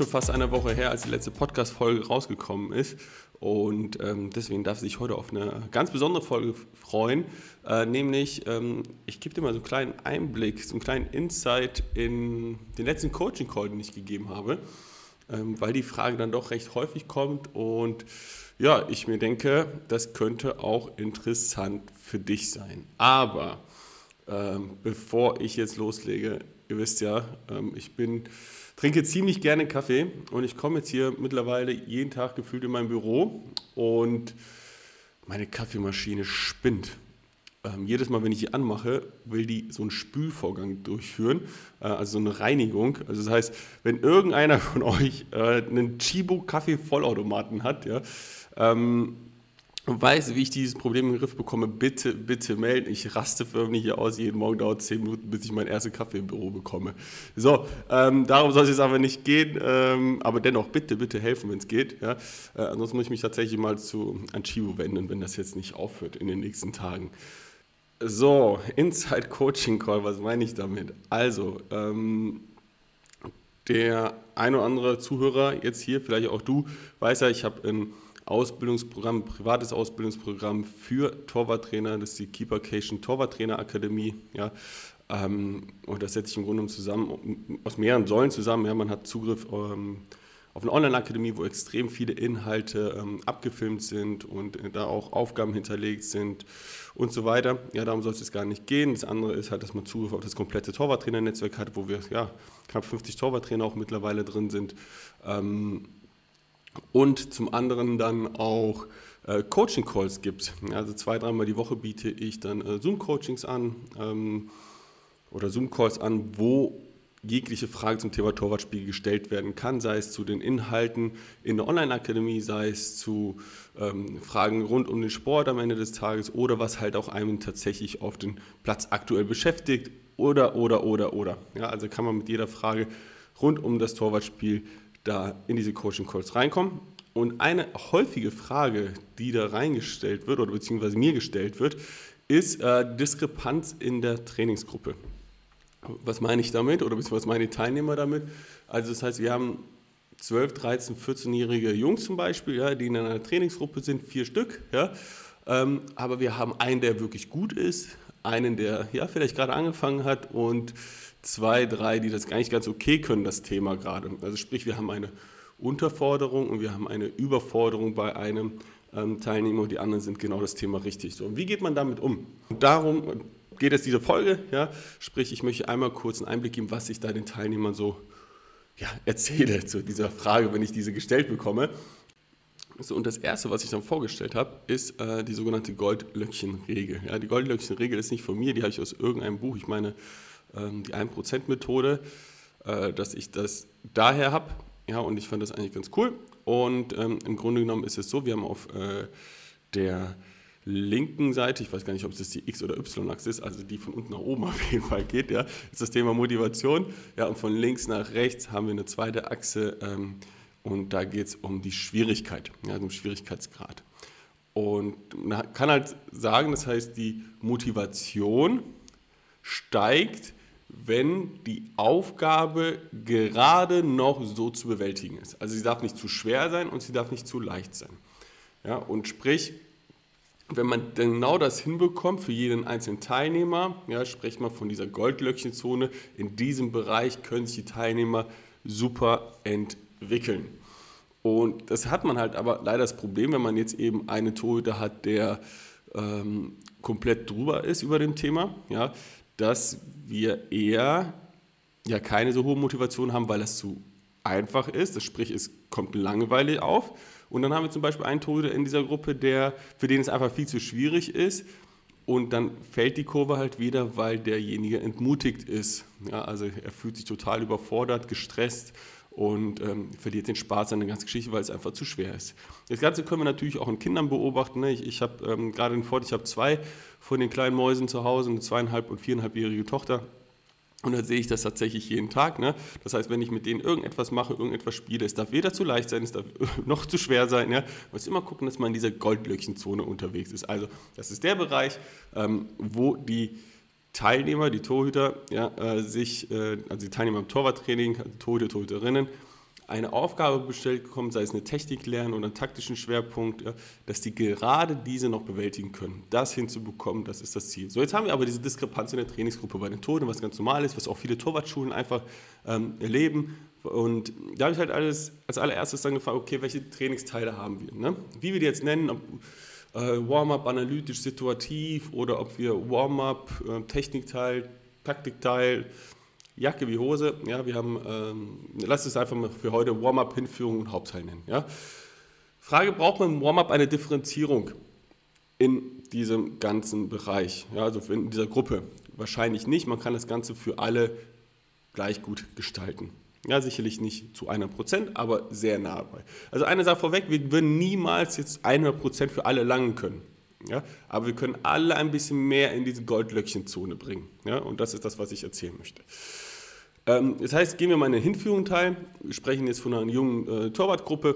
schon fast eine Woche her, als die letzte Podcast-Folge rausgekommen ist. Und ähm, deswegen darf sich heute auf eine ganz besondere Folge freuen. Äh, nämlich, ähm, ich gebe dir mal so einen kleinen Einblick, so einen kleinen Insight in den letzten Coaching-Call, den ich gegeben habe. Ähm, weil die Frage dann doch recht häufig kommt. Und ja, ich mir denke, das könnte auch interessant für dich sein. Aber ähm, bevor ich jetzt loslege, ihr wisst ja, ähm, ich bin trinke ziemlich gerne Kaffee und ich komme jetzt hier mittlerweile jeden Tag gefühlt in mein Büro und meine Kaffeemaschine spinnt. Ähm, jedes Mal, wenn ich die anmache, will die so einen Spülvorgang durchführen, äh, also so eine Reinigung. Also das heißt, wenn irgendeiner von euch äh, einen Chibo Kaffee Vollautomaten hat, ja, ähm, weiß, wie ich dieses Problem in den Griff bekomme, bitte, bitte melden. Ich raste förmlich hier aus. Jeden Morgen dauert es 10 Minuten, bis ich meinen ersten Kaffee im Büro bekomme. So, ähm, darum soll es jetzt aber nicht gehen. Ähm, aber dennoch, bitte, bitte helfen, wenn es geht. Ja? Äh, ansonsten muss ich mich tatsächlich mal zu Anchivo wenden, wenn das jetzt nicht aufhört in den nächsten Tagen. So, Inside Coaching Call, was meine ich damit? Also, ähm, der ein oder andere Zuhörer jetzt hier, vielleicht auch du, weiß ja, ich habe ein Ausbildungsprogramm, privates Ausbildungsprogramm für Torwarttrainer, das ist die Keepercation Torwarttrainer Akademie. Ja, ähm, und das setze ich im Grunde zusammen, aus mehreren Säulen zusammen. Ja, man hat Zugriff ähm, auf eine Online-Akademie, wo extrem viele Inhalte ähm, abgefilmt sind und äh, da auch Aufgaben hinterlegt sind und so weiter. Ja, darum soll es jetzt gar nicht gehen. Das andere ist halt, dass man Zugriff auf das komplette Torwarttrainer-Netzwerk hat, wo wir ja knapp 50 Torwarttrainer auch mittlerweile drin sind. Ähm, und zum anderen dann auch äh, Coaching-Calls gibt. Also zwei, dreimal die Woche biete ich dann äh, Zoom-Coachings an ähm, oder Zoom-Calls an, wo jegliche Frage zum Thema Torwartspiel gestellt werden kann, sei es zu den Inhalten in der Online-Akademie, sei es zu ähm, Fragen rund um den Sport am Ende des Tages oder was halt auch einen tatsächlich auf den Platz aktuell beschäftigt oder, oder, oder, oder. Ja, also kann man mit jeder Frage rund um das Torwartspiel da in diese Coaching Calls reinkommen. Und eine häufige Frage, die da reingestellt wird oder beziehungsweise mir gestellt wird, ist äh, Diskrepanz in der Trainingsgruppe. Was meine ich damit oder beziehungsweise meine Teilnehmer damit? Also das heißt, wir haben 12, 13, 14-jährige Jungs zum Beispiel, ja, die in einer Trainingsgruppe sind, vier Stück, ja, ähm, aber wir haben einen, der wirklich gut ist, einen, der ja vielleicht gerade angefangen hat und zwei, drei, die das gar nicht ganz okay können, das Thema gerade. Also sprich, wir haben eine Unterforderung und wir haben eine Überforderung bei einem ähm, Teilnehmer und die anderen sind genau das Thema richtig. So, und wie geht man damit um? Und darum geht es diese Folge, ja, sprich, ich möchte einmal kurz einen Einblick geben, was ich da den Teilnehmern so ja, erzähle zu dieser Frage, wenn ich diese gestellt bekomme. So, und das erste, was ich dann vorgestellt habe, ist äh, die sogenannte Goldlöckchen-Regel. Ja, die Goldlöckchen-Regel ist nicht von mir, die habe ich aus irgendeinem Buch. Ich meine, ähm, die 1%-Methode, äh, dass ich das daher habe. Ja, und ich fand das eigentlich ganz cool. Und ähm, im Grunde genommen ist es so, wir haben auf äh, der linken Seite, ich weiß gar nicht, ob es die X- oder Y-Achse ist, also die von unten nach oben auf jeden Fall geht, ja, ist das Thema Motivation. Ja, und von links nach rechts haben wir eine zweite Achse ähm, und da geht es um die Schwierigkeit, ja, um Schwierigkeitsgrad. Und man kann halt sagen, das heißt, die Motivation steigt, wenn die Aufgabe gerade noch so zu bewältigen ist. Also sie darf nicht zu schwer sein und sie darf nicht zu leicht sein. Ja, und sprich, wenn man genau das hinbekommt für jeden einzelnen Teilnehmer, ja, spricht man von dieser Goldlöckchenzone, in diesem Bereich können sich die Teilnehmer super entwickeln. Und das hat man halt aber leider das Problem, wenn man jetzt eben einen Torhüter hat, der ähm, komplett drüber ist über dem Thema, ja, dass wir eher ja keine so hohe Motivation haben, weil das zu einfach ist. Das sprich, es kommt langweilig auf. Und dann haben wir zum Beispiel einen Torhüter in dieser Gruppe, der, für den es einfach viel zu schwierig ist. Und dann fällt die Kurve halt wieder, weil derjenige entmutigt ist. Ja, also er fühlt sich total überfordert, gestresst und ähm, verliert den Spaß an der ganzen Geschichte, weil es einfach zu schwer ist. Das Ganze können wir natürlich auch in Kindern beobachten. Ne? Ich, ich habe ähm, gerade den Vorteil, ich habe zwei von den kleinen Mäusen zu Hause, eine zweieinhalb- und viereinhalbjährige Tochter. Und da sehe ich das tatsächlich jeden Tag. Ne? Das heißt, wenn ich mit denen irgendetwas mache, irgendetwas spiele, es darf weder zu leicht sein, es darf noch zu schwer sein. Ja? Man muss immer gucken, dass man in dieser Goldlöckchenzone unterwegs ist. Also das ist der Bereich, ähm, wo die Teilnehmer, die Torhüter, ja, äh, sich, äh, also die Teilnehmer im Torwarttraining, also Torhüter, Torhüterinnen, eine Aufgabe bestellt bekommen, sei es eine Technik lernen oder einen taktischen Schwerpunkt, ja, dass die gerade diese noch bewältigen können. Das hinzubekommen, das ist das Ziel. So, jetzt haben wir aber diese Diskrepanz in der Trainingsgruppe bei den Toten, was ganz normal ist, was auch viele Torwartschulen einfach ähm, erleben. Und da habe ich halt alles als allererstes dann gefragt, okay, welche Trainingsteile haben wir? Ne? Wie wir die jetzt nennen, ob äh, Warm-up analytisch situativ oder ob wir Warm-up äh, Technikteil, Taktikteil, Jacke wie Hose. Ja, wir haben, ähm, lass es einfach mal für heute Warm-up, Hinführung und Hauptteil nennen. Ja. Frage, braucht man im Warm-up eine Differenzierung in diesem ganzen Bereich, ja, also in dieser Gruppe? Wahrscheinlich nicht. Man kann das Ganze für alle gleich gut gestalten. Ja, sicherlich nicht zu 100%, aber sehr nah dabei. Also eine Sache vorweg, wir würden niemals jetzt 100% für alle langen können. Ja, aber wir können alle ein bisschen mehr in diese Goldlöckchenzone bringen. Ja, und das ist das, was ich erzählen möchte. Ähm, das heißt, gehen wir mal in den Hinführung teil. Wir sprechen jetzt von einer jungen äh, Torwartgruppe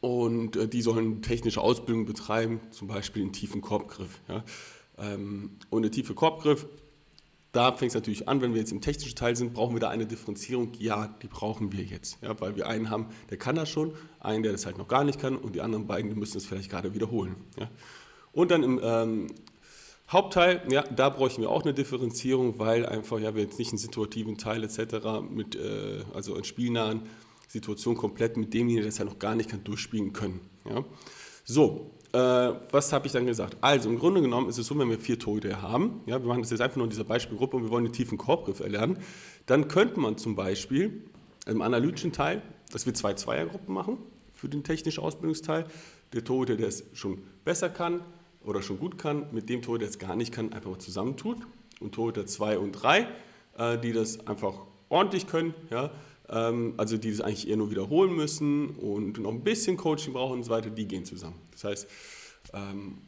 und äh, die sollen technische Ausbildung betreiben, zum Beispiel einen tiefen Korbgriff. Ja. Ähm, und der tiefe Korbgriff, da fängt es natürlich an, wenn wir jetzt im technischen Teil sind, brauchen wir da eine Differenzierung? Ja, die brauchen wir jetzt. Ja, weil wir einen haben, der kann das schon, einen, der das halt noch gar nicht kann und die anderen beiden, die müssen es vielleicht gerade wiederholen. Ja. Und dann im ähm, Hauptteil, ja, da bräuchten wir auch eine Differenzierung, weil einfach, ja, wir jetzt nicht einen situativen Teil etc. mit, äh, also in spielnahen Situationen komplett mit demjenigen, der es ja noch gar nicht kann, durchspielen können. Ja. So, äh, was habe ich dann gesagt? Also im Grunde genommen ist es so, wenn wir vier Torhüter haben, ja, wir machen das jetzt einfach nur in dieser Beispielgruppe und wir wollen den tiefen Korbgriff erlernen, dann könnte man zum Beispiel im analytischen Teil, dass wir zwei Zweiergruppen machen für den technischen Ausbildungsteil. Der Torhüter, der es schon besser kann, oder schon gut kann, mit dem Torhüter, der es gar nicht kann, einfach mal zusammentut. Und Torhüter 2 und 3, äh, die das einfach ordentlich können, ja, also die das eigentlich eher nur wiederholen müssen und noch ein bisschen Coaching brauchen und so weiter, die gehen zusammen. Das heißt, ähm,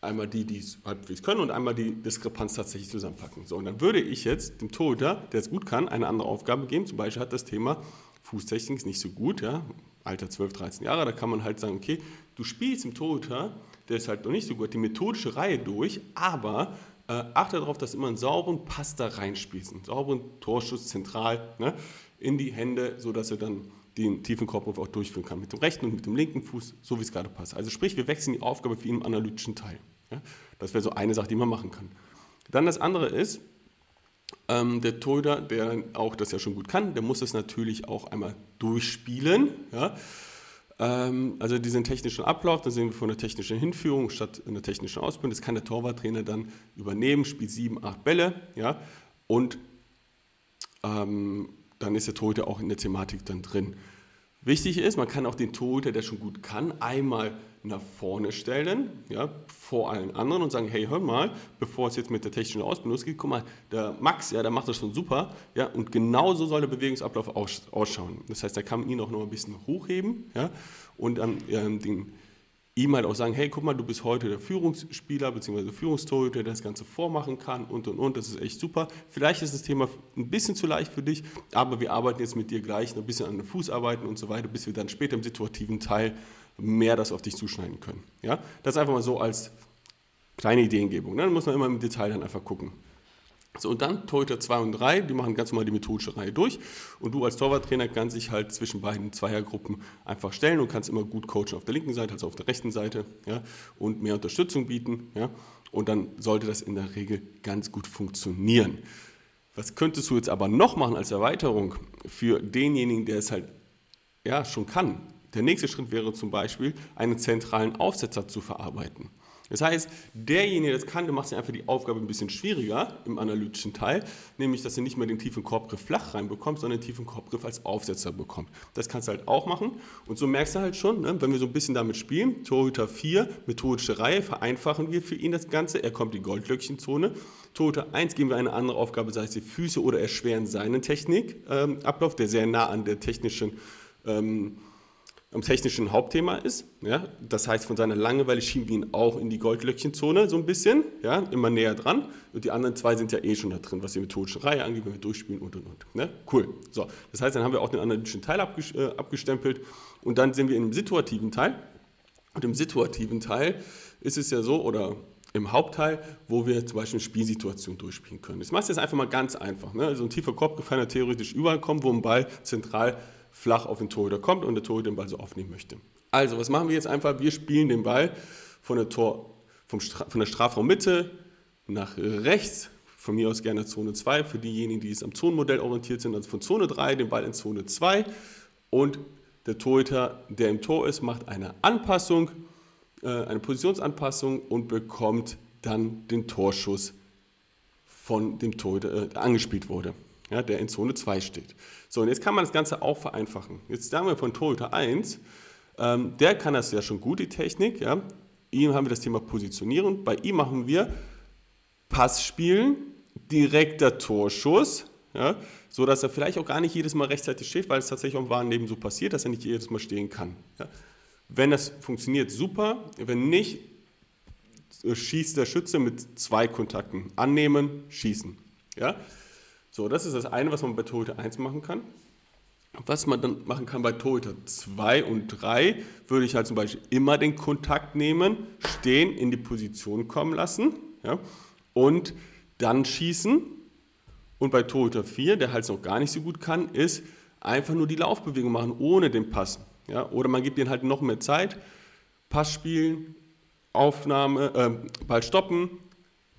einmal die, die es halbwegs können und einmal die Diskrepanz tatsächlich zusammenpacken. So, und dann würde ich jetzt dem Torhüter, der es gut kann, eine andere Aufgabe geben. Zum Beispiel hat das Thema Fußtechnik nicht so gut, ja, Alter 12, 13 Jahre, da kann man halt sagen, okay, du spielst im Torhüter der ist halt noch nicht so gut, die methodische Reihe durch, aber äh, achte darauf, dass immer einen sauberen Pass da reinspielst, einen sauberen Torschuss zentral ne, in die Hände, sodass er dann den tiefen Korb auch durchführen kann, mit dem rechten und mit dem linken Fuß, so wie es gerade passt. Also sprich, wir wechseln die Aufgabe für ihn im analytischen Teil. Ja? Das wäre so eine Sache, die man machen kann. Dann das andere ist, ähm, der Torhüter, der auch das ja schon gut kann, der muss das natürlich auch einmal durchspielen. Ja? Ähm, also diesen technischen Ablauf, da sehen wir von der technischen Hinführung statt einer technischen Ausbildung. Das kann der Torwarttrainer dann übernehmen, spielt sieben, acht Bälle, ja, und ähm, dann ist der Torhüter auch in der Thematik dann drin. Wichtig ist, man kann auch den Torhüter, der schon gut kann, einmal nach vorne stellen, ja, vor allen anderen und sagen, hey, hör mal, bevor es jetzt mit der technischen Ausbildung losgeht, guck mal, der Max, ja, der macht das schon super, ja, und genauso soll der Bewegungsablauf ausschauen. Das heißt, da kann man ihn auch noch ein bisschen hochheben, ja, und dann ähm, den, ihm halt auch sagen, hey, guck mal, du bist heute der Führungsspieler bzw. Führungstorhüter, der das Ganze vormachen kann und und und, das ist echt super. Vielleicht ist das Thema ein bisschen zu leicht für dich, aber wir arbeiten jetzt mit dir gleich ein bisschen an den Fußarbeiten und so weiter, bis wir dann später im situativen Teil mehr das auf dich zuschneiden können. Ja? Das einfach mal so als kleine Ideengebung. Ne? Dann muss man immer im Detail dann einfach gucken. So, und dann Torhüter 2 und 3, die machen ganz normal die methodische Reihe durch. Und du als Torwarttrainer kannst dich halt zwischen beiden Zweiergruppen einfach stellen und kannst immer gut coachen auf der linken Seite als auf der rechten Seite ja, und mehr Unterstützung bieten. Ja, und dann sollte das in der Regel ganz gut funktionieren. Was könntest du jetzt aber noch machen als Erweiterung für denjenigen, der es halt ja, schon kann? Der nächste Schritt wäre zum Beispiel, einen zentralen Aufsetzer zu verarbeiten. Das heißt, derjenige, der das kann, der macht sich einfach die Aufgabe ein bisschen schwieriger im analytischen Teil, nämlich, dass er nicht mehr den tiefen Korbgriff flach reinbekommt, sondern den tiefen Korbgriff als Aufsetzer bekommt. Das kannst du halt auch machen und so merkst du halt schon, ne, wenn wir so ein bisschen damit spielen, Torhüter 4, methodische Reihe, vereinfachen wir für ihn das Ganze, er kommt in die Goldlöckchenzone. Torhüter 1 geben wir eine andere Aufgabe, sei es die Füße oder erschweren seinen Technikablauf, ähm, der sehr nah an der technischen ähm, am technischen Hauptthema ist. Ja? Das heißt, von seiner Langeweile schieben wir ihn auch in die Goldlöckchenzone so ein bisschen, ja? immer näher dran. Und die anderen zwei sind ja eh schon da drin, was die methodische Reihe angeht, wenn wir durchspielen und und und. Ne? Cool. So, das heißt, dann haben wir auch den analytischen Teil äh, abgestempelt und dann sind wir im situativen Teil. Und im situativen Teil ist es ja so, oder im Hauptteil, wo wir zum Beispiel eine Spielsituation durchspielen können. Das machst du jetzt einfach mal ganz einfach. Ne? Also ein tiefer Kopf kann ja theoretisch überall kommen, wo ein Ball zentral flach auf den Torhüter kommt und der Torhüter den Ball so aufnehmen möchte. Also, was machen wir jetzt einfach? Wir spielen den Ball von der, Tor, vom Stra von der Strafraummitte nach rechts, von mir aus gerne Zone 2, für diejenigen, die es am Zonenmodell orientiert sind, also von Zone 3 den Ball in Zone 2 und der Torhüter, der im Tor ist, macht eine Anpassung, äh, eine Positionsanpassung und bekommt dann den Torschuss von dem Torhüter, äh, der angespielt wurde, ja, der in Zone 2 steht. So, und jetzt kann man das Ganze auch vereinfachen. Jetzt sagen wir von Torhüter 1, ähm, der kann das ja schon gut, die Technik. Ja. Ihm haben wir das Thema Positionieren. Bei ihm machen wir Passspielen, direkter Torschuss, ja, so dass er vielleicht auch gar nicht jedes Mal rechtzeitig steht, weil es tatsächlich auch im wahren Leben so passiert, dass er nicht jedes Mal stehen kann. Ja. Wenn das funktioniert, super. Wenn nicht, schießt der Schütze mit zwei Kontakten. Annehmen, schießen. Ja? So, das ist das eine, was man bei Torhüter 1 machen kann. Was man dann machen kann bei Torhüter 2 und 3, würde ich halt zum Beispiel immer den Kontakt nehmen, stehen, in die Position kommen lassen ja, und dann schießen. Und bei Torhüter 4, der halt noch gar nicht so gut kann, ist einfach nur die Laufbewegung machen, ohne den Pass. Ja? Oder man gibt ihnen halt noch mehr Zeit, Pass spielen, Aufnahme, äh, Ball stoppen,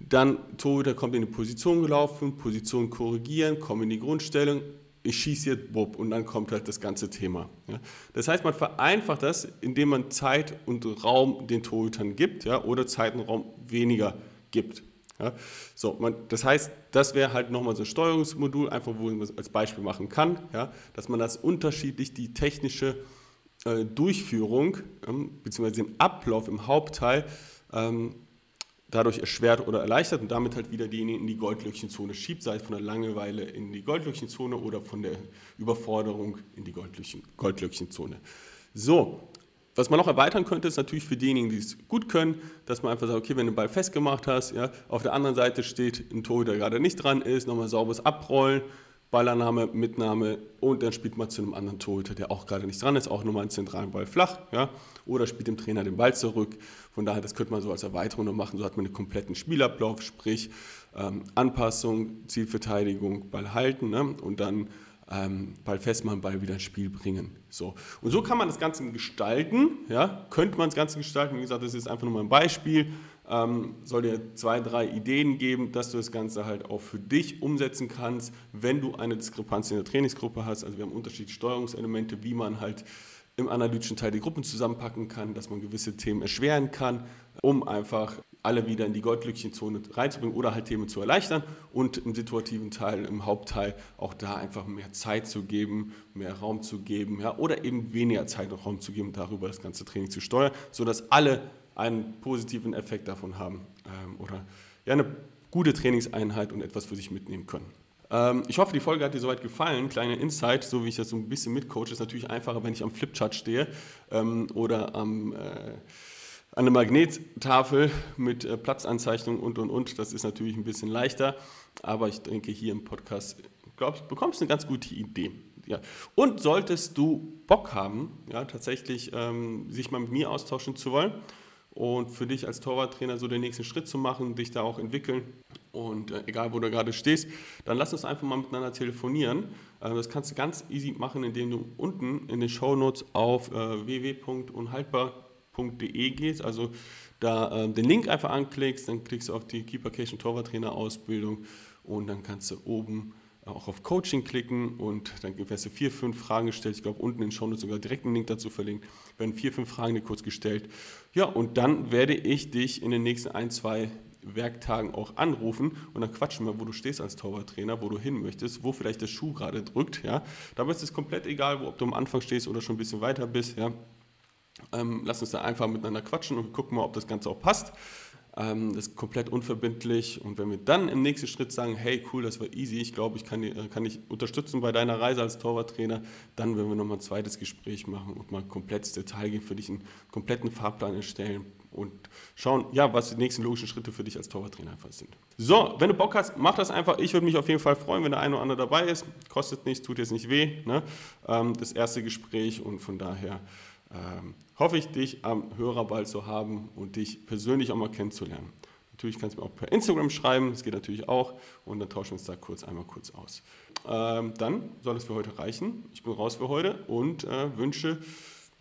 dann Torhüter kommt in die Position gelaufen, Position korrigieren, kommt in die Grundstellung, ich schieße jetzt Bob und dann kommt halt das ganze Thema. Ja. Das heißt, man vereinfacht das, indem man Zeit und Raum den Torhütern gibt ja, oder Zeit und Raum weniger gibt. Ja. So, man, das heißt, das wäre halt nochmal so ein Steuerungsmodul, einfach wo man das als Beispiel machen kann, ja, dass man das unterschiedlich die technische äh, Durchführung ähm, bzw. den Ablauf im Hauptteil ähm, dadurch erschwert oder erleichtert und damit halt wieder diejenigen in die Goldlöckchenzone schiebt, sei es von der Langeweile in die Goldlöckchenzone oder von der Überforderung in die Goldlöckchen, Goldlöckchenzone. So, was man noch erweitern könnte, ist natürlich für diejenigen, die es gut können, dass man einfach sagt, okay, wenn du den Ball festgemacht hast, ja, auf der anderen Seite steht ein Tor, der gerade nicht dran ist, nochmal sauberes Abrollen, Ballannahme, Mitnahme und dann spielt man zu einem anderen Torhüter, der auch gerade nicht dran ist, auch nochmal einen zentralen Ball flach, ja, oder spielt dem Trainer den Ball zurück. Von daher, das könnte man so als Erweiterung noch machen, so hat man einen kompletten Spielablauf, sprich ähm, Anpassung, Zielverteidigung, Ball halten ne, und dann ähm, Ball festmachen, Ball wieder ins Spiel bringen. So. Und so kann man das Ganze gestalten, ja, könnte man das Ganze gestalten, wie gesagt, das ist einfach nur mal ein Beispiel, ähm, soll dir zwei, drei Ideen geben, dass du das Ganze halt auch für dich umsetzen kannst, wenn du eine Diskrepanz in der Trainingsgruppe hast. Also wir haben unterschiedliche Steuerungselemente, wie man halt im analytischen Teil die Gruppen zusammenpacken kann, dass man gewisse Themen erschweren kann, um einfach alle wieder in die Goldlückchenzone reinzubringen oder halt Themen zu erleichtern und im situativen Teil, im Hauptteil auch da einfach mehr Zeit zu geben, mehr Raum zu geben ja, oder eben weniger Zeit und Raum zu geben, darüber das ganze Training zu steuern, sodass alle einen positiven Effekt davon haben ähm, oder ja, eine gute Trainingseinheit und etwas für sich mitnehmen können. Ähm, ich hoffe, die Folge hat dir soweit gefallen. Kleiner Insight, so wie ich das so ein bisschen mitcoache, ist natürlich einfacher, wenn ich am Flipchart stehe ähm, oder am, äh, an einer Magnettafel mit äh, Platzanzeichnung und und und. Das ist natürlich ein bisschen leichter, aber ich denke, hier im Podcast, glaube ich, bekommst du eine ganz gute Idee. Ja. Und solltest du Bock haben, ja, tatsächlich ähm, sich mal mit mir austauschen zu wollen, und für dich als Torwarttrainer so den nächsten Schritt zu machen, dich da auch entwickeln und äh, egal wo du gerade stehst, dann lass uns einfach mal miteinander telefonieren. Äh, das kannst du ganz easy machen, indem du unten in den Show Notes auf äh, www.unhaltbar.de gehst, also da äh, den Link einfach anklickst, dann klickst du auf die Keepercation Torwarttrainer Ausbildung und dann kannst du oben auch auf Coaching klicken und dann wirst du vier, fünf Fragen gestellt. Ich glaube, unten in den Show Notes sogar direkt einen Link dazu verlinkt. Werden vier, fünf Fragen dir kurz gestellt. Ja, und dann werde ich dich in den nächsten ein, zwei Werktagen auch anrufen und dann quatschen wir, wo du stehst als Torwarttrainer, wo du hin möchtest, wo vielleicht der Schuh gerade drückt. Ja. Dabei ist es komplett egal, ob du am Anfang stehst oder schon ein bisschen weiter bist. Ja. Ähm, lass uns da einfach miteinander quatschen und gucken mal, ob das Ganze auch passt. Ähm, das ist komplett unverbindlich. Und wenn wir dann im nächsten Schritt sagen, hey, cool, das war easy, ich glaube, ich kann, äh, kann dich unterstützen bei deiner Reise als Torwarttrainer, dann werden wir nochmal ein zweites Gespräch machen und mal komplett ins Detail gehen, für dich einen kompletten Fahrplan erstellen und schauen, ja, was die nächsten logischen Schritte für dich als Torwarttrainer einfach sind. So, wenn du Bock hast, mach das einfach. Ich würde mich auf jeden Fall freuen, wenn der eine oder andere dabei ist. Kostet nichts, tut jetzt nicht weh. Ne? Ähm, das erste Gespräch und von daher ähm, hoffe ich, dich am Hörerball zu haben und dich persönlich auch mal kennenzulernen. Natürlich kannst du mir auch per Instagram schreiben, das geht natürlich auch und dann tauschen wir uns da kurz einmal kurz aus. ähm, dann soll es für heute reichen. Ich bin raus für heute und äh, wünsche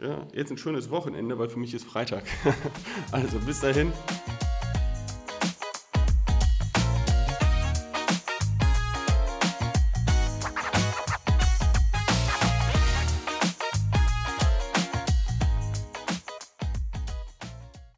ja, jetzt ein schönes Wochenende, weil für mich ist Freitag. also bis dahin.